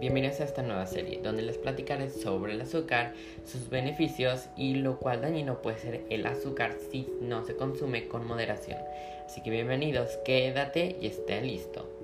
bienvenidos a esta nueva serie donde les platicaré sobre el azúcar, sus beneficios y lo cual dañino puede ser el azúcar si no se consume con moderación. Así que bienvenidos, quédate y esté listo.